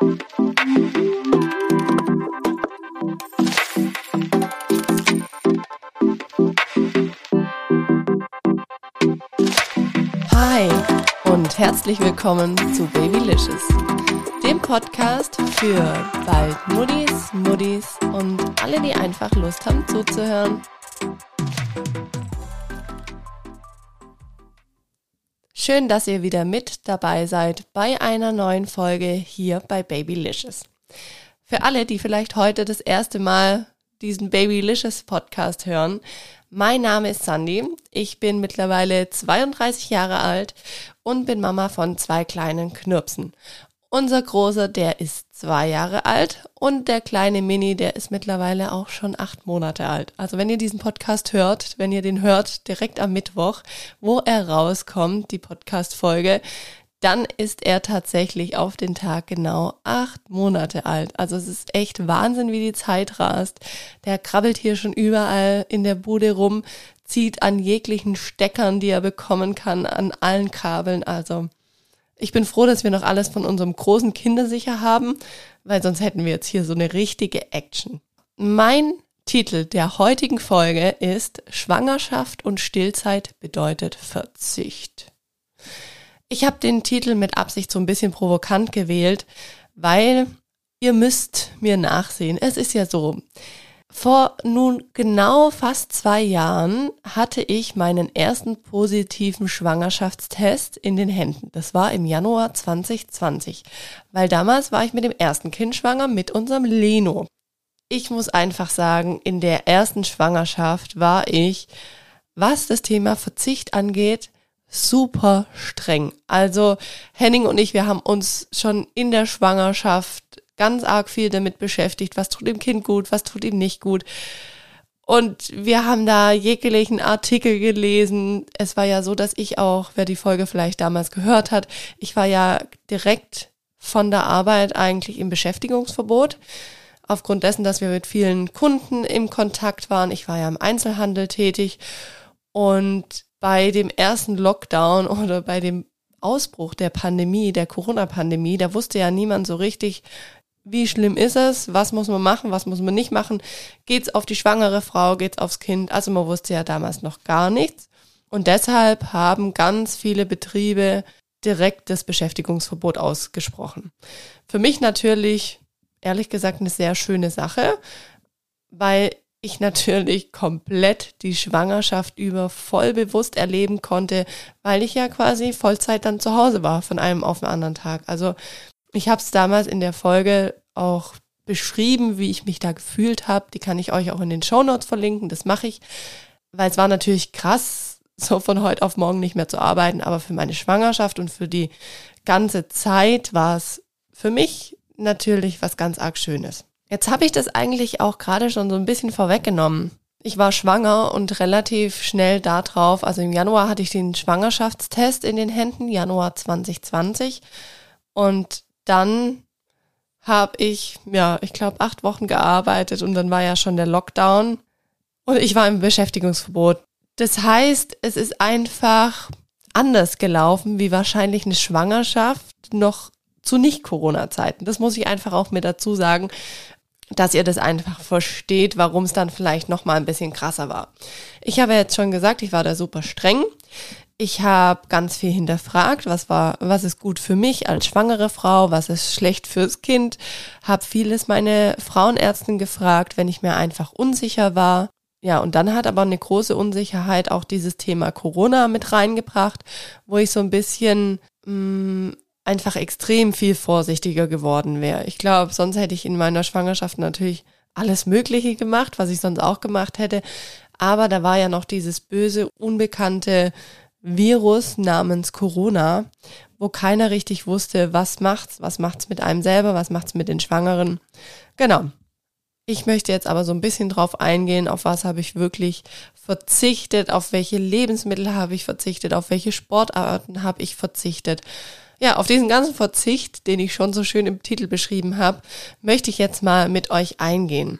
Hi und herzlich willkommen zu Babylicious, dem Podcast für bald Muddis, Muddis und alle, die einfach Lust haben zuzuhören. Schön, dass ihr wieder mit dabei seid bei einer neuen Folge hier bei Babylicious. Für alle, die vielleicht heute das erste Mal diesen Babylicious Podcast hören, mein Name ist Sandy. Ich bin mittlerweile 32 Jahre alt und bin Mama von zwei kleinen Knirpsen. Unser Großer, der ist zwei Jahre alt und der kleine Mini, der ist mittlerweile auch schon acht Monate alt. Also wenn ihr diesen Podcast hört, wenn ihr den hört direkt am Mittwoch, wo er rauskommt, die Podcast-Folge, dann ist er tatsächlich auf den Tag genau acht Monate alt. Also es ist echt Wahnsinn, wie die Zeit rast. Der krabbelt hier schon überall in der Bude rum, zieht an jeglichen Steckern, die er bekommen kann, an allen Kabeln. Also ich bin froh, dass wir noch alles von unserem großen Kindersicher haben, weil sonst hätten wir jetzt hier so eine richtige Action. Mein Titel der heutigen Folge ist Schwangerschaft und Stillzeit bedeutet Verzicht. Ich habe den Titel mit Absicht so ein bisschen provokant gewählt, weil ihr müsst mir nachsehen. Es ist ja so, vor nun genau fast zwei Jahren hatte ich meinen ersten positiven Schwangerschaftstest in den Händen. Das war im Januar 2020, weil damals war ich mit dem ersten Kind schwanger, mit unserem Leno. Ich muss einfach sagen, in der ersten Schwangerschaft war ich, was das Thema Verzicht angeht, super streng. Also Henning und ich, wir haben uns schon in der Schwangerschaft ganz arg viel damit beschäftigt, was tut dem Kind gut, was tut ihm nicht gut. Und wir haben da jeglichen Artikel gelesen. Es war ja so, dass ich auch, wer die Folge vielleicht damals gehört hat, ich war ja direkt von der Arbeit eigentlich im Beschäftigungsverbot. Aufgrund dessen, dass wir mit vielen Kunden im Kontakt waren. Ich war ja im Einzelhandel tätig und bei dem ersten Lockdown oder bei dem Ausbruch der Pandemie, der Corona-Pandemie, da wusste ja niemand so richtig, wie schlimm ist es, was muss man machen, was muss man nicht machen, geht's auf die schwangere Frau, geht's aufs Kind, also man wusste ja damals noch gar nichts. Und deshalb haben ganz viele Betriebe direkt das Beschäftigungsverbot ausgesprochen. Für mich natürlich, ehrlich gesagt, eine sehr schöne Sache, weil ich natürlich komplett die Schwangerschaft über voll bewusst erleben konnte, weil ich ja quasi Vollzeit dann zu Hause war von einem auf den anderen Tag. Also ich habe es damals in der Folge auch beschrieben, wie ich mich da gefühlt habe. Die kann ich euch auch in den Show Notes verlinken. Das mache ich, weil es war natürlich krass, so von heute auf morgen nicht mehr zu arbeiten. Aber für meine Schwangerschaft und für die ganze Zeit war es für mich natürlich was ganz arg Schönes. Jetzt habe ich das eigentlich auch gerade schon so ein bisschen vorweggenommen. Ich war schwanger und relativ schnell da drauf, also im Januar hatte ich den Schwangerschaftstest in den Händen, Januar 2020. Und dann habe ich, ja, ich glaube, acht Wochen gearbeitet und dann war ja schon der Lockdown und ich war im Beschäftigungsverbot. Das heißt, es ist einfach anders gelaufen, wie wahrscheinlich eine Schwangerschaft noch zu Nicht-Corona-Zeiten. Das muss ich einfach auch mir dazu sagen dass ihr das einfach versteht, warum es dann vielleicht noch mal ein bisschen krasser war. Ich habe jetzt schon gesagt, ich war da super streng. Ich habe ganz viel hinterfragt, was war, was ist gut für mich als schwangere Frau, was ist schlecht fürs Kind. Habe vieles meine Frauenärztin gefragt, wenn ich mir einfach unsicher war. Ja, und dann hat aber eine große Unsicherheit auch dieses Thema Corona mit reingebracht, wo ich so ein bisschen mh, mm, einfach extrem viel vorsichtiger geworden wäre. Ich glaube, sonst hätte ich in meiner Schwangerschaft natürlich alles Mögliche gemacht, was ich sonst auch gemacht hätte. Aber da war ja noch dieses böse, unbekannte Virus namens Corona, wo keiner richtig wusste, was macht's, was macht's mit einem selber, was macht's mit den Schwangeren. Genau. Ich möchte jetzt aber so ein bisschen drauf eingehen, auf was habe ich wirklich verzichtet, auf welche Lebensmittel habe ich verzichtet, auf welche Sportarten habe ich verzichtet ja, auf diesen ganzen Verzicht, den ich schon so schön im Titel beschrieben habe, möchte ich jetzt mal mit euch eingehen.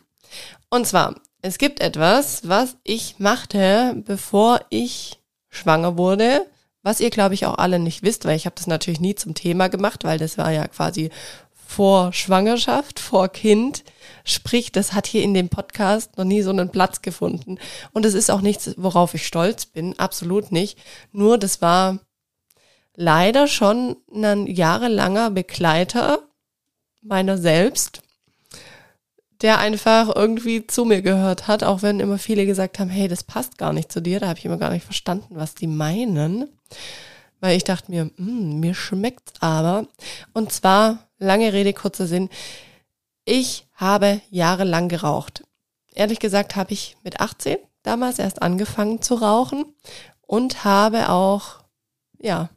Und zwar, es gibt etwas, was ich machte, bevor ich schwanger wurde, was ihr, glaube ich, auch alle nicht wisst, weil ich habe das natürlich nie zum Thema gemacht, weil das war ja quasi vor Schwangerschaft, vor Kind. Sprich, das hat hier in dem Podcast noch nie so einen Platz gefunden. Und es ist auch nichts, worauf ich stolz bin, absolut nicht. Nur das war leider schon ein jahrelanger Begleiter meiner selbst, der einfach irgendwie zu mir gehört hat, auch wenn immer viele gesagt haben, hey, das passt gar nicht zu dir. Da habe ich immer gar nicht verstanden, was die meinen. Weil ich dachte mir, mm, mir schmeckt's aber. Und zwar, lange Rede, kurzer Sinn, ich habe jahrelang geraucht. Ehrlich gesagt habe ich mit 18 damals erst angefangen zu rauchen und habe auch, ja,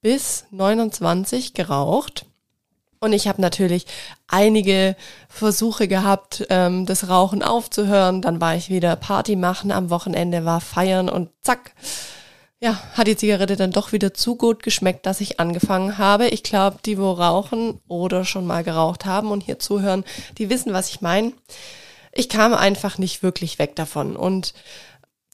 bis 29 geraucht. Und ich habe natürlich einige Versuche gehabt, ähm, das Rauchen aufzuhören. Dann war ich wieder Party machen am Wochenende, war feiern und zack, ja, hat die Zigarette dann doch wieder zu gut geschmeckt, dass ich angefangen habe. Ich glaube, die, wo rauchen oder schon mal geraucht haben und hier zuhören, die wissen, was ich meine. Ich kam einfach nicht wirklich weg davon. Und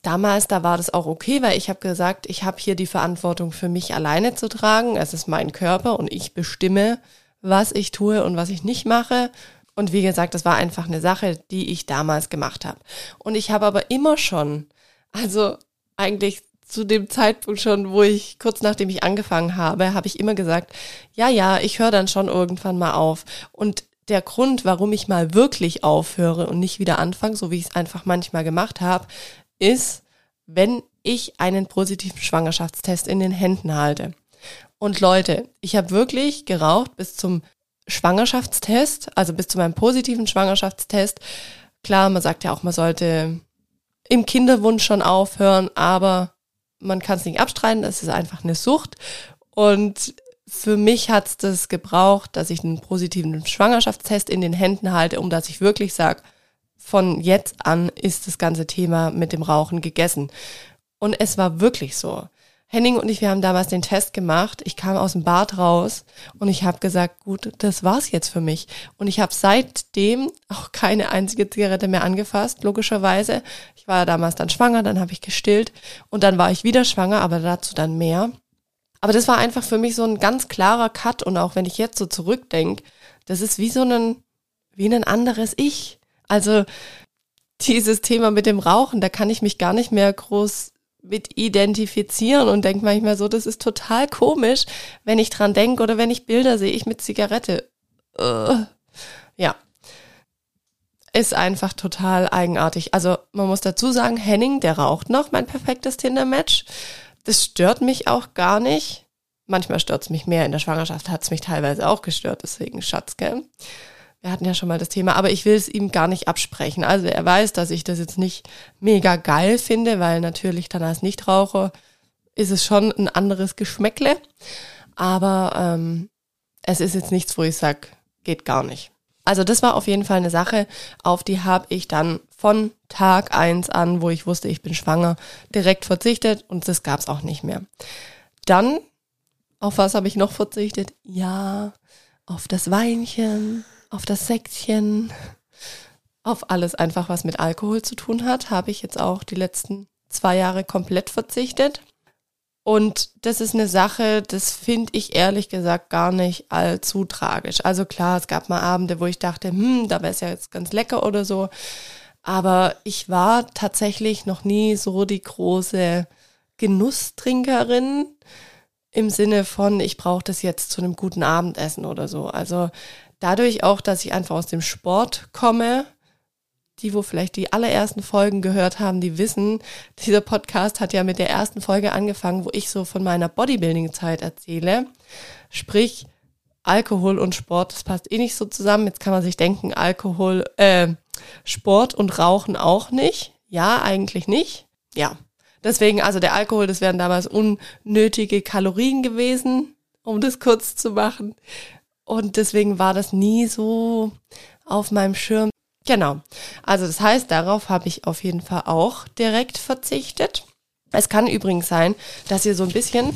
damals, da war das auch okay, weil ich habe gesagt, ich habe hier die Verantwortung für mich alleine zu tragen. Es ist mein Körper und ich bestimme, was ich tue und was ich nicht mache. Und wie gesagt, das war einfach eine Sache, die ich damals gemacht habe. Und ich habe aber immer schon, also eigentlich zu dem Zeitpunkt schon, wo ich kurz nachdem ich angefangen habe, habe ich immer gesagt, ja, ja, ich höre dann schon irgendwann mal auf. Und der Grund, warum ich mal wirklich aufhöre und nicht wieder anfange, so wie ich es einfach manchmal gemacht habe, ist, wenn ich einen positiven Schwangerschaftstest in den Händen halte. Und Leute, ich habe wirklich geraucht bis zum Schwangerschaftstest, also bis zu meinem positiven Schwangerschaftstest. Klar, man sagt ja auch, man sollte im Kinderwunsch schon aufhören, aber man kann es nicht abstreiten, es ist einfach eine Sucht. Und für mich hat es das gebraucht, dass ich einen positiven Schwangerschaftstest in den Händen halte, um dass ich wirklich sage, von jetzt an ist das ganze Thema mit dem Rauchen gegessen. Und es war wirklich so. Henning und ich, wir haben damals den Test gemacht. Ich kam aus dem Bad raus und ich habe gesagt, gut, das war's jetzt für mich. Und ich habe seitdem auch keine einzige Zigarette mehr angefasst, logischerweise. Ich war damals dann schwanger, dann habe ich gestillt und dann war ich wieder schwanger, aber dazu dann mehr. Aber das war einfach für mich so ein ganz klarer Cut und auch wenn ich jetzt so zurückdenke, das ist wie so ein, wie ein anderes Ich. Also dieses Thema mit dem Rauchen, da kann ich mich gar nicht mehr groß mit identifizieren und denke manchmal so, das ist total komisch, wenn ich dran denke oder wenn ich Bilder sehe, ich mit Zigarette. Uh, ja. Ist einfach total eigenartig. Also man muss dazu sagen, Henning, der raucht noch, mein perfektes Tinder-Match. Das stört mich auch gar nicht. Manchmal stört es mich mehr. In der Schwangerschaft hat es mich teilweise auch gestört, deswegen Schatz, gell? Wir hatten ja schon mal das Thema, aber ich will es ihm gar nicht absprechen. Also er weiß, dass ich das jetzt nicht mega geil finde, weil natürlich dann als Nichtraucher ist es schon ein anderes Geschmäckle. Aber ähm, es ist jetzt nichts, wo ich sage, geht gar nicht. Also das war auf jeden Fall eine Sache, auf die habe ich dann von Tag eins an, wo ich wusste, ich bin schwanger, direkt verzichtet und das gab es auch nicht mehr. Dann, auf was habe ich noch verzichtet? Ja, auf das Weinchen, auf das Säckchen, auf alles einfach, was mit Alkohol zu tun hat, habe ich jetzt auch die letzten zwei Jahre komplett verzichtet. Und das ist eine Sache, das finde ich ehrlich gesagt gar nicht allzu tragisch. Also klar, es gab mal Abende, wo ich dachte, hm, da wäre es ja jetzt ganz lecker oder so. Aber ich war tatsächlich noch nie so die große Genusstrinkerin im Sinne von, ich brauche das jetzt zu einem guten Abendessen oder so. Also dadurch auch, dass ich einfach aus dem Sport komme, die, wo vielleicht die allerersten Folgen gehört haben, die wissen, dieser Podcast hat ja mit der ersten Folge angefangen, wo ich so von meiner Bodybuilding-Zeit erzähle. Sprich, Alkohol und Sport, das passt eh nicht so zusammen. Jetzt kann man sich denken, Alkohol, äh, Sport und Rauchen auch nicht. Ja, eigentlich nicht. Ja. Deswegen, also der Alkohol, das wären damals unnötige Kalorien gewesen, um das kurz zu machen. Und deswegen war das nie so auf meinem Schirm. Genau. Also das heißt, darauf habe ich auf jeden Fall auch direkt verzichtet. Es kann übrigens sein, dass ihr so ein bisschen,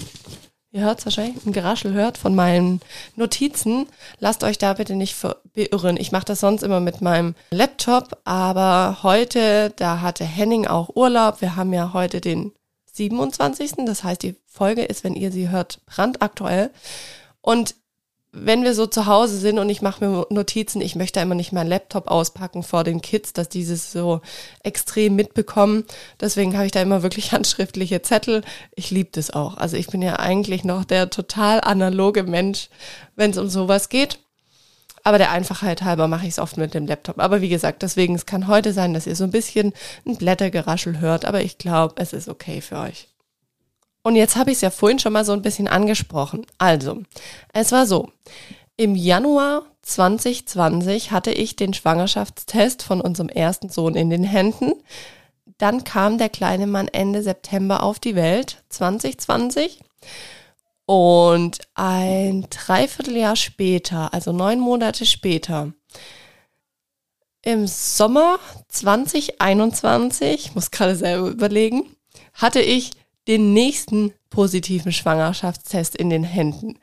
ihr hört es wahrscheinlich, ein Geraschel hört von meinen Notizen. Lasst euch da bitte nicht beirren. Ich mache das sonst immer mit meinem Laptop, aber heute, da hatte Henning auch Urlaub. Wir haben ja heute den 27. Das heißt, die Folge ist, wenn ihr sie hört, brandaktuell. Und wenn wir so zu Hause sind und ich mache mir Notizen, ich möchte immer nicht meinen Laptop auspacken vor den Kids, dass dieses so extrem mitbekommen. Deswegen habe ich da immer wirklich handschriftliche Zettel. Ich liebe das auch. Also ich bin ja eigentlich noch der total analoge Mensch, wenn es um sowas geht. Aber der Einfachheit halber mache ich es oft mit dem Laptop. Aber wie gesagt, deswegen, es kann heute sein, dass ihr so ein bisschen ein Blättergeraschel hört, aber ich glaube, es ist okay für euch. Und jetzt habe ich es ja vorhin schon mal so ein bisschen angesprochen. Also, es war so. Im Januar 2020 hatte ich den Schwangerschaftstest von unserem ersten Sohn in den Händen. Dann kam der kleine Mann Ende September auf die Welt, 2020. Und ein Dreivierteljahr später, also neun Monate später, im Sommer 2021, muss gerade selber überlegen, hatte ich den nächsten positiven Schwangerschaftstest in den Händen.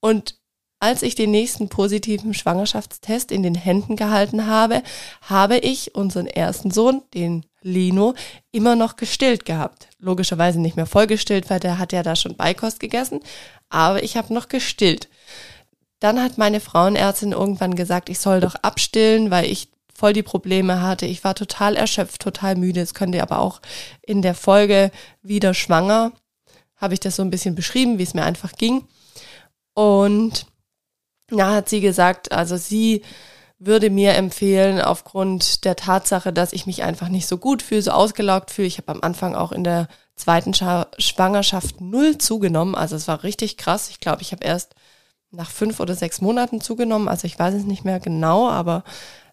Und als ich den nächsten positiven Schwangerschaftstest in den Händen gehalten habe, habe ich unseren ersten Sohn, den Lino, immer noch gestillt gehabt. Logischerweise nicht mehr vollgestillt, weil der hat ja da schon Beikost gegessen, aber ich habe noch gestillt. Dann hat meine Frauenärztin irgendwann gesagt, ich soll doch abstillen, weil ich voll die Probleme hatte. Ich war total erschöpft, total müde. Das könnt ihr aber auch in der Folge wieder schwanger, habe ich das so ein bisschen beschrieben, wie es mir einfach ging. Und ja, hat sie gesagt, also sie würde mir empfehlen, aufgrund der Tatsache, dass ich mich einfach nicht so gut fühle, so ausgelaugt fühle. Ich habe am Anfang auch in der zweiten Schwangerschaft null zugenommen. Also es war richtig krass. Ich glaube, ich habe erst nach fünf oder sechs Monaten zugenommen. Also ich weiß es nicht mehr genau, aber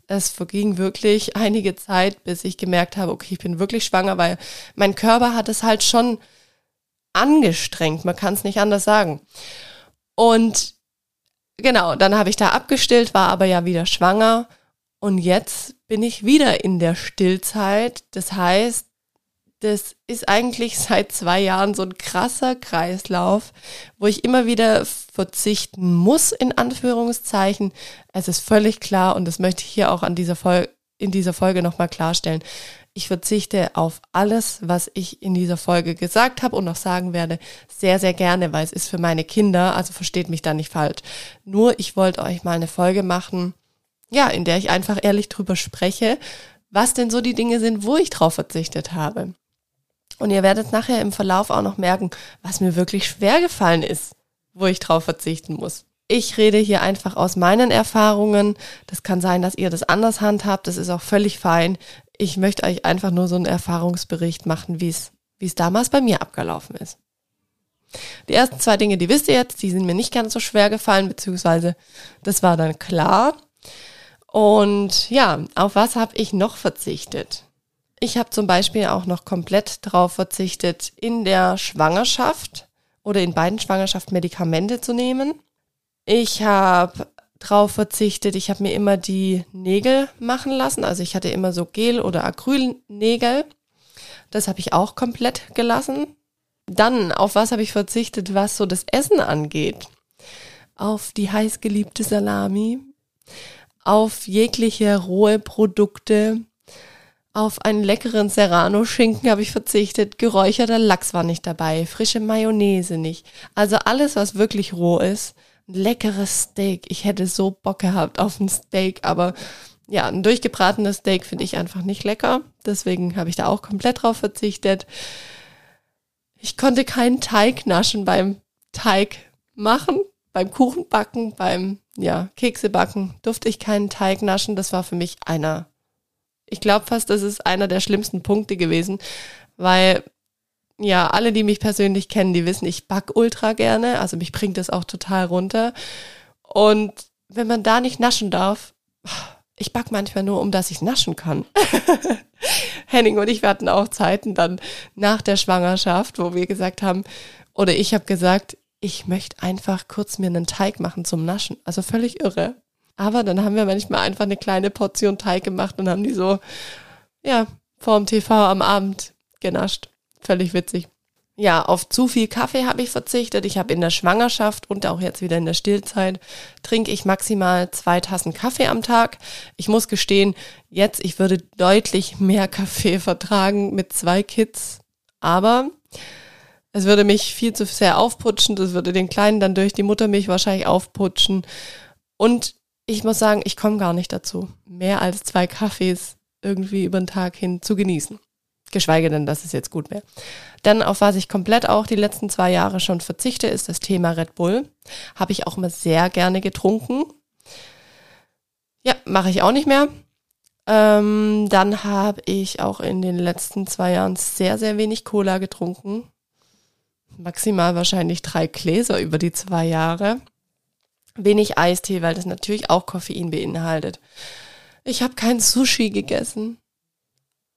es verging wirklich einige Zeit, bis ich gemerkt habe, okay, ich bin wirklich schwanger, weil mein Körper hat es halt schon angestrengt, man kann es nicht anders sagen. Und genau, dann habe ich da abgestillt, war aber ja wieder schwanger und jetzt bin ich wieder in der Stillzeit. Das heißt, das ist eigentlich seit zwei Jahren so ein krasser Kreislauf, wo ich immer wieder verzichten muss, in Anführungszeichen. Es ist völlig klar und das möchte ich hier auch an dieser in dieser Folge nochmal klarstellen. Ich verzichte auf alles, was ich in dieser Folge gesagt habe und noch sagen werde, sehr, sehr gerne, weil es ist für meine Kinder, also versteht mich da nicht falsch. Nur ich wollte euch mal eine Folge machen, ja, in der ich einfach ehrlich drüber spreche, was denn so die Dinge sind, wo ich drauf verzichtet habe. Und ihr werdet nachher im Verlauf auch noch merken, was mir wirklich schwer gefallen ist, wo ich drauf verzichten muss. Ich rede hier einfach aus meinen Erfahrungen. Das kann sein, dass ihr das anders handhabt. Das ist auch völlig fein. Ich möchte euch einfach nur so einen Erfahrungsbericht machen, wie es, wie es damals bei mir abgelaufen ist. Die ersten zwei Dinge, die wisst ihr jetzt, die sind mir nicht ganz so schwer gefallen, beziehungsweise das war dann klar. Und ja, auf was habe ich noch verzichtet? Ich habe zum Beispiel auch noch komplett darauf verzichtet, in der Schwangerschaft oder in beiden Schwangerschaften Medikamente zu nehmen. Ich habe darauf verzichtet, ich habe mir immer die Nägel machen lassen. Also ich hatte immer so Gel- oder Acrylnägel. Das habe ich auch komplett gelassen. Dann, auf was habe ich verzichtet, was so das Essen angeht? Auf die heißgeliebte Salami, auf jegliche rohe Produkte, auf einen leckeren Serrano-Schinken habe ich verzichtet. Geräucherter Lachs war nicht dabei. Frische Mayonnaise nicht. Also alles, was wirklich roh ist. Ein leckeres Steak. Ich hätte so Bock gehabt auf ein Steak, aber ja, ein durchgebratenes Steak finde ich einfach nicht lecker. Deswegen habe ich da auch komplett drauf verzichtet. Ich konnte keinen Teig naschen beim Teig machen, beim Kuchenbacken, beim ja, Keksebacken durfte ich keinen Teig naschen. Das war für mich einer ich glaube fast, das ist einer der schlimmsten Punkte gewesen, weil ja, alle, die mich persönlich kennen, die wissen, ich back ultra gerne, also mich bringt das auch total runter. Und wenn man da nicht naschen darf, ich back manchmal nur, um dass ich naschen kann. Henning und ich, hatten auch Zeiten dann nach der Schwangerschaft, wo wir gesagt haben, oder ich habe gesagt, ich möchte einfach kurz mir einen Teig machen zum Naschen. Also völlig irre. Aber dann haben wir manchmal einfach eine kleine Portion Teig gemacht und haben die so, ja, vorm TV am Abend genascht. Völlig witzig. Ja, auf zu viel Kaffee habe ich verzichtet. Ich habe in der Schwangerschaft und auch jetzt wieder in der Stillzeit trinke ich maximal zwei Tassen Kaffee am Tag. Ich muss gestehen, jetzt ich würde deutlich mehr Kaffee vertragen mit zwei Kids. Aber Es würde mich viel zu sehr aufputschen, das würde den Kleinen dann durch die Muttermilch wahrscheinlich aufputschen. Und ich muss sagen, ich komme gar nicht dazu, mehr als zwei Kaffees irgendwie über den Tag hin zu genießen. Geschweige denn, dass es jetzt gut wäre. Dann, auf was ich komplett auch die letzten zwei Jahre schon verzichte, ist das Thema Red Bull. Habe ich auch immer sehr gerne getrunken. Ja, mache ich auch nicht mehr. Ähm, dann habe ich auch in den letzten zwei Jahren sehr, sehr wenig Cola getrunken. Maximal wahrscheinlich drei Gläser über die zwei Jahre. Wenig Eistee, weil das natürlich auch Koffein beinhaltet. Ich habe kein Sushi gegessen.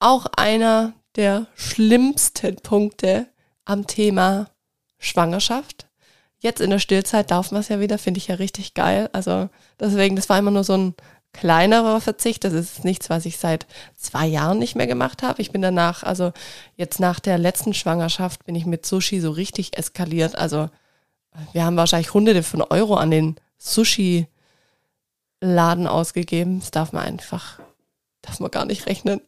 Auch einer der schlimmsten Punkte am Thema Schwangerschaft. Jetzt in der Stillzeit darf man es ja wieder, finde ich ja richtig geil. Also deswegen, das war immer nur so ein kleinerer Verzicht. Das ist nichts, was ich seit zwei Jahren nicht mehr gemacht habe. Ich bin danach, also jetzt nach der letzten Schwangerschaft, bin ich mit Sushi so richtig eskaliert. Also wir haben wahrscheinlich hunderte von Euro an den Sushi-Laden ausgegeben. Das darf man einfach, darf man gar nicht rechnen.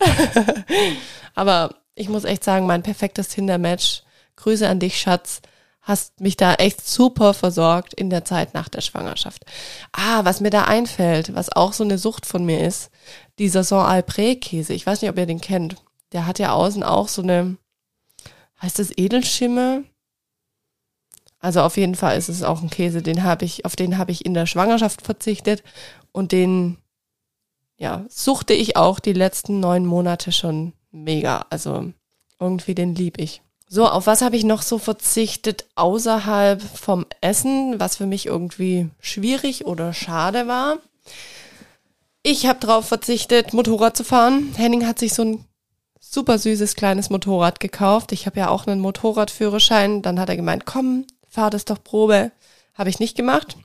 Aber ich muss echt sagen, mein perfektes Tinder-Match. Grüße an dich, Schatz hast mich da echt super versorgt in der Zeit nach der Schwangerschaft. Ah, was mir da einfällt, was auch so eine Sucht von mir ist, dieser Saint-Alpré-Käse. Ich weiß nicht, ob ihr den kennt. Der hat ja außen auch so eine, heißt das Edelschimme? Also auf jeden Fall ist es auch ein Käse, den habe ich, auf den habe ich in der Schwangerschaft verzichtet und den, ja, suchte ich auch die letzten neun Monate schon mega. Also irgendwie den lieb ich. So, auf was habe ich noch so verzichtet außerhalb vom Essen, was für mich irgendwie schwierig oder schade war? Ich habe darauf verzichtet, Motorrad zu fahren. Henning hat sich so ein super süßes kleines Motorrad gekauft. Ich habe ja auch einen Motorradführerschein. Dann hat er gemeint, komm, fahr das doch Probe. Habe ich nicht gemacht.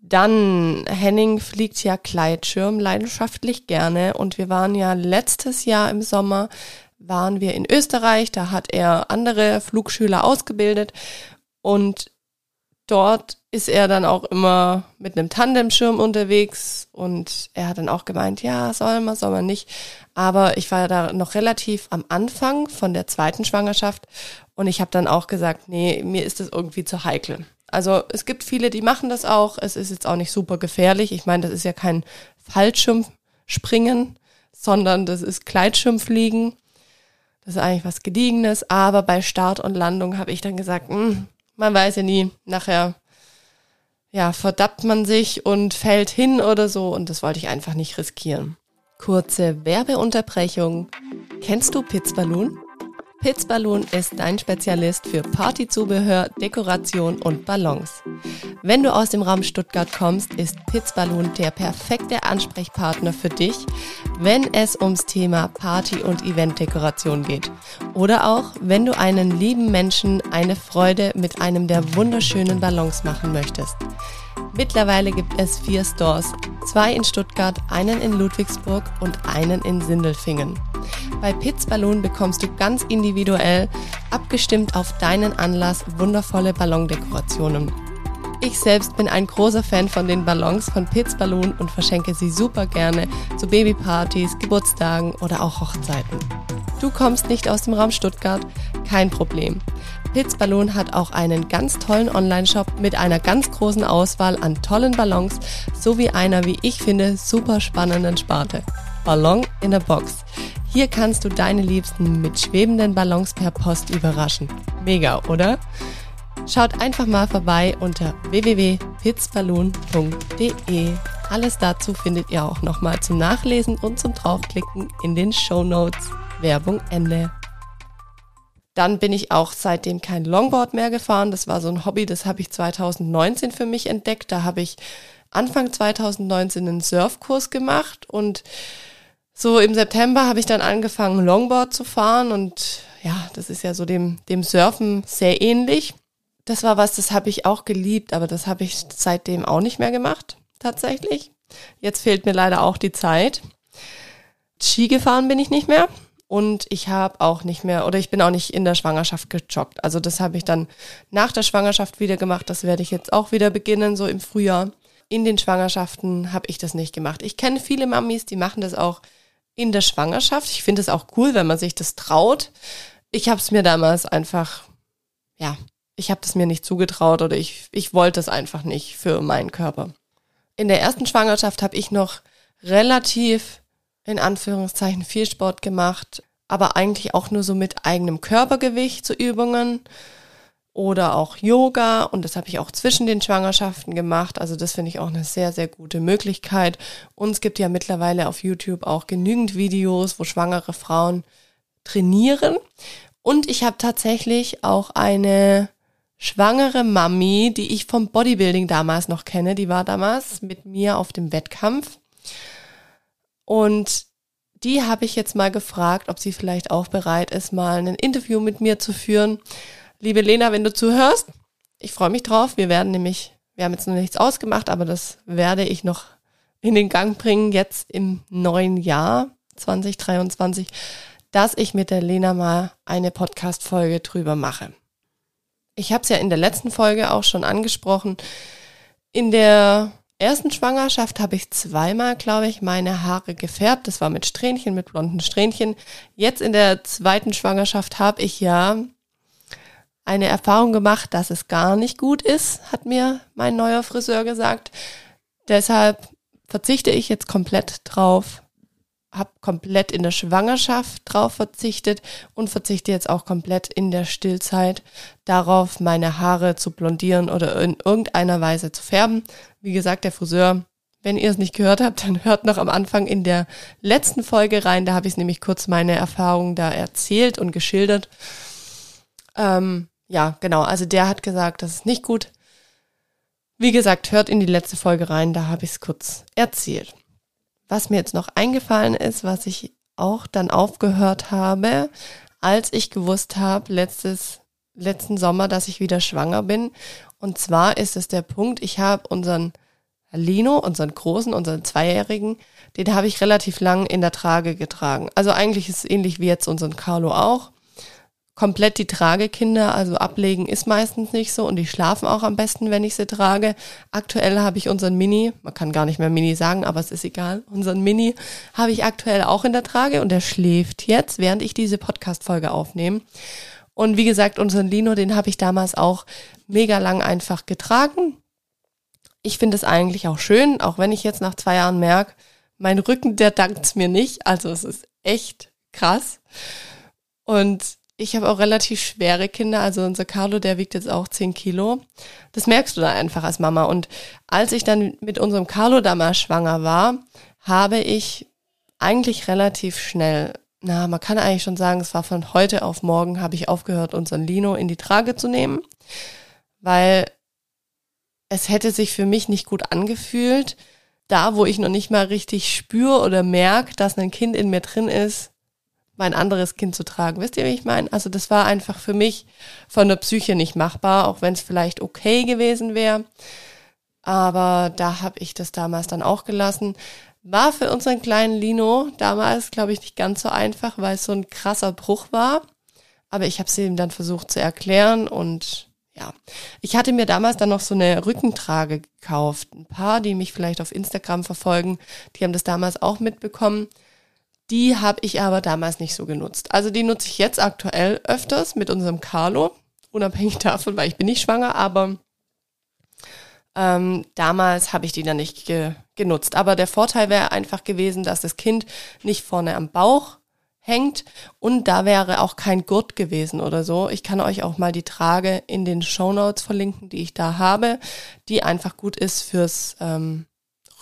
Dann, Henning fliegt ja Gleitschirm leidenschaftlich gerne und wir waren ja letztes Jahr im Sommer waren wir in Österreich, da hat er andere Flugschüler ausgebildet und dort ist er dann auch immer mit einem Tandemschirm unterwegs und er hat dann auch gemeint, ja, soll man, soll man nicht. Aber ich war da noch relativ am Anfang von der zweiten Schwangerschaft und ich habe dann auch gesagt, nee, mir ist das irgendwie zu heikel. Also es gibt viele, die machen das auch. Es ist jetzt auch nicht super gefährlich. Ich meine, das ist ja kein Fallschirmspringen, sondern das ist Gleitschirmfliegen. Das ist eigentlich was Gediegenes, aber bei Start und Landung habe ich dann gesagt, mh, hm, man weiß ja nie, nachher ja, verdappt man sich und fällt hin oder so und das wollte ich einfach nicht riskieren. Kurze Werbeunterbrechung. Kennst du Pizzballoon? Pitzballoon ist dein Spezialist für Partyzubehör, Dekoration und Ballons. Wenn du aus dem Raum Stuttgart kommst, ist Pitzballoon der perfekte Ansprechpartner für dich, wenn es ums Thema Party- und Eventdekoration geht. Oder auch, wenn du einen lieben Menschen eine Freude mit einem der wunderschönen Ballons machen möchtest. Mittlerweile gibt es vier Stores, zwei in Stuttgart, einen in Ludwigsburg und einen in Sindelfingen. Bei Pitz Ballon bekommst du ganz individuell, abgestimmt auf deinen Anlass, wundervolle Ballondekorationen. Ich selbst bin ein großer Fan von den Ballons von Pitz Ballon und verschenke sie super gerne zu Babypartys, Geburtstagen oder auch Hochzeiten. Du kommst nicht aus dem Raum Stuttgart? Kein Problem. Pitz Ballon hat auch einen ganz tollen Online-Shop mit einer ganz großen Auswahl an tollen Ballons sowie einer, wie ich finde, super spannenden Sparte. Ballon in a Box. Hier kannst du deine Liebsten mit schwebenden Ballons per Post überraschen. Mega, oder? Schaut einfach mal vorbei unter www.pitzballoon.de. Alles dazu findet ihr auch nochmal zum Nachlesen und zum Draufklicken in den Show Notes. Werbung Ende. Dann bin ich auch seitdem kein Longboard mehr gefahren. Das war so ein Hobby, das habe ich 2019 für mich entdeckt. Da habe ich Anfang 2019 einen Surfkurs gemacht und so im September habe ich dann angefangen, Longboard zu fahren und ja, das ist ja so dem, dem Surfen sehr ähnlich. Das war was, das habe ich auch geliebt, aber das habe ich seitdem auch nicht mehr gemacht, tatsächlich. Jetzt fehlt mir leider auch die Zeit. Ski gefahren bin ich nicht mehr und ich habe auch nicht mehr oder ich bin auch nicht in der Schwangerschaft gejoggt. Also das habe ich dann nach der Schwangerschaft wieder gemacht. Das werde ich jetzt auch wieder beginnen, so im Frühjahr. In den Schwangerschaften habe ich das nicht gemacht. Ich kenne viele Mamis, die machen das auch in der Schwangerschaft. Ich finde es auch cool, wenn man sich das traut. ich habe es mir damals einfach, ja, ich habe das mir nicht zugetraut oder ich, ich wollte es einfach nicht für meinen Körper. In der ersten Schwangerschaft habe ich noch relativ, in Anführungszeichen, viel Sport gemacht, aber eigentlich auch nur so mit eigenem Körpergewicht zu Übungen oder auch Yoga und das habe ich auch zwischen den Schwangerschaften gemacht. Also das finde ich auch eine sehr, sehr gute Möglichkeit. Und es gibt ja mittlerweile auf YouTube auch genügend Videos, wo schwangere Frauen trainieren. Und ich habe tatsächlich auch eine schwangere Mami, die ich vom Bodybuilding damals noch kenne. Die war damals mit mir auf dem Wettkampf. Und die habe ich jetzt mal gefragt, ob sie vielleicht auch bereit ist, mal ein Interview mit mir zu führen. Liebe Lena, wenn du zuhörst, ich freue mich drauf. Wir werden nämlich, wir haben jetzt noch nichts ausgemacht, aber das werde ich noch in den Gang bringen, jetzt im neuen Jahr 2023, dass ich mit der Lena mal eine Podcast-Folge drüber mache. Ich habe es ja in der letzten Folge auch schon angesprochen. In der ersten Schwangerschaft habe ich zweimal, glaube ich, meine Haare gefärbt. Das war mit Strähnchen, mit blonden Strähnchen. Jetzt in der zweiten Schwangerschaft habe ich ja eine Erfahrung gemacht, dass es gar nicht gut ist, hat mir mein neuer Friseur gesagt. Deshalb verzichte ich jetzt komplett drauf, habe komplett in der Schwangerschaft drauf verzichtet und verzichte jetzt auch komplett in der Stillzeit darauf, meine Haare zu blondieren oder in irgendeiner Weise zu färben. Wie gesagt, der Friseur, wenn ihr es nicht gehört habt, dann hört noch am Anfang in der letzten Folge rein. Da habe ich nämlich kurz meine Erfahrungen da erzählt und geschildert. Ähm, ja, genau. Also der hat gesagt, das ist nicht gut. Wie gesagt, hört in die letzte Folge rein, da habe ich es kurz erzählt. Was mir jetzt noch eingefallen ist, was ich auch dann aufgehört habe, als ich gewusst habe, letztes, letzten Sommer, dass ich wieder schwanger bin. Und zwar ist es der Punkt, ich habe unseren Lino, unseren Großen, unseren Zweijährigen, den habe ich relativ lang in der Trage getragen. Also eigentlich ist es ähnlich wie jetzt unseren Carlo auch komplett die Tragekinder, also ablegen ist meistens nicht so und die schlafen auch am besten, wenn ich sie trage. Aktuell habe ich unseren Mini, man kann gar nicht mehr Mini sagen, aber es ist egal, unseren Mini habe ich aktuell auch in der Trage und der schläft jetzt, während ich diese Podcast-Folge aufnehme. Und wie gesagt, unseren Lino, den habe ich damals auch mega lang einfach getragen. Ich finde es eigentlich auch schön, auch wenn ich jetzt nach zwei Jahren merke, mein Rücken, der dankt's mir nicht. Also es ist echt krass. Und ich habe auch relativ schwere Kinder, also unser Carlo, der wiegt jetzt auch 10 Kilo. Das merkst du da einfach als Mama. Und als ich dann mit unserem Carlo damals schwanger war, habe ich eigentlich relativ schnell, na, man kann eigentlich schon sagen, es war von heute auf morgen, habe ich aufgehört, unseren Lino in die Trage zu nehmen, weil es hätte sich für mich nicht gut angefühlt, da wo ich noch nicht mal richtig spüre oder merke, dass ein Kind in mir drin ist, mein anderes Kind zu tragen. Wisst ihr, wie ich meine? Also das war einfach für mich von der Psyche nicht machbar, auch wenn es vielleicht okay gewesen wäre. Aber da habe ich das damals dann auch gelassen. War für unseren kleinen Lino damals, glaube ich, nicht ganz so einfach, weil es so ein krasser Bruch war. Aber ich habe es ihm dann versucht zu erklären und ja, ich hatte mir damals dann noch so eine Rückentrage gekauft. Ein paar, die mich vielleicht auf Instagram verfolgen, die haben das damals auch mitbekommen. Die habe ich aber damals nicht so genutzt. Also die nutze ich jetzt aktuell öfters mit unserem Carlo, unabhängig davon, weil ich bin nicht schwanger, aber ähm, damals habe ich die dann nicht ge genutzt. Aber der Vorteil wäre einfach gewesen, dass das Kind nicht vorne am Bauch hängt und da wäre auch kein Gurt gewesen oder so. Ich kann euch auch mal die Trage in den Show Notes verlinken, die ich da habe, die einfach gut ist fürs ähm,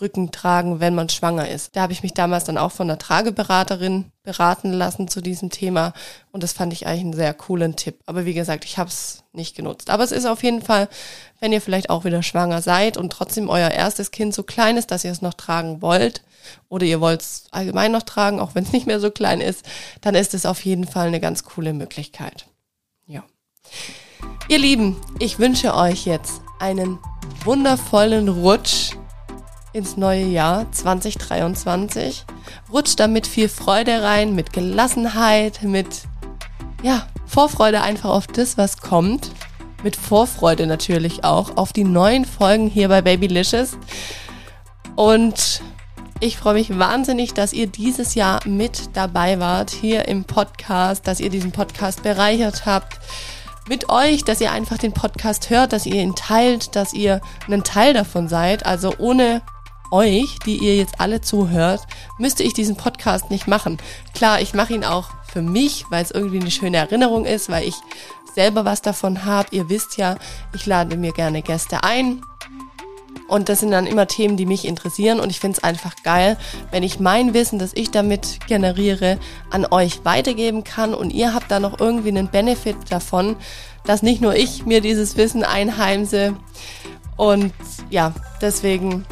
Rücken tragen, wenn man schwanger ist. Da habe ich mich damals dann auch von einer Trageberaterin beraten lassen zu diesem Thema und das fand ich eigentlich einen sehr coolen Tipp. Aber wie gesagt, ich habe es nicht genutzt. Aber es ist auf jeden Fall, wenn ihr vielleicht auch wieder schwanger seid und trotzdem euer erstes Kind so klein ist, dass ihr es noch tragen wollt oder ihr wollt es allgemein noch tragen, auch wenn es nicht mehr so klein ist, dann ist es auf jeden Fall eine ganz coole Möglichkeit. Ja. Ihr Lieben, ich wünsche euch jetzt einen wundervollen Rutsch ins neue Jahr 2023. Rutscht damit viel Freude rein, mit Gelassenheit, mit ja, Vorfreude einfach auf das, was kommt. Mit Vorfreude natürlich auch auf die neuen Folgen hier bei Babylicious. Und Ich freue mich wahnsinnig, dass ihr dieses Jahr mit dabei wart hier im Podcast, dass ihr diesen Podcast bereichert habt mit euch, dass ihr einfach den Podcast hört, dass ihr ihn teilt, dass ihr ein Teil davon seid. Also ohne euch, die ihr jetzt alle zuhört, müsste ich diesen Podcast nicht machen. Klar, ich mache ihn auch für mich, weil es irgendwie eine schöne Erinnerung ist, weil ich selber was davon habe. Ihr wisst ja, ich lade mir gerne Gäste ein. Und das sind dann immer Themen, die mich interessieren. Und ich finde es einfach geil, wenn ich mein Wissen, das ich damit generiere, an euch weitergeben kann. Und ihr habt da noch irgendwie einen Benefit davon, dass nicht nur ich mir dieses Wissen einheimse. Und ja, deswegen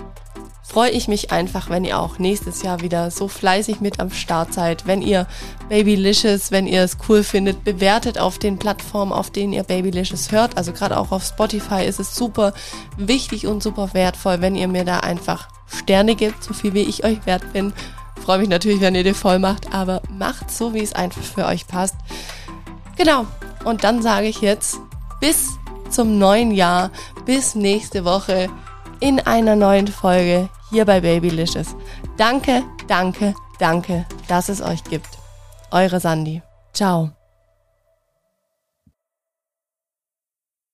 freue ich mich einfach, wenn ihr auch nächstes Jahr wieder so fleißig mit am Start seid. Wenn ihr Babylicious, wenn ihr es cool findet, bewertet auf den Plattformen, auf denen ihr Babylicious hört. Also gerade auch auf Spotify ist es super wichtig und super wertvoll, wenn ihr mir da einfach Sterne gibt, so viel wie ich euch wert bin. Freue mich natürlich, wenn ihr die voll macht, aber macht so, wie es einfach für euch passt. Genau. Und dann sage ich jetzt bis zum neuen Jahr, bis nächste Woche in einer neuen Folge hier bei Babylicious. Danke, danke, danke, dass es euch gibt. Eure Sandy. Ciao.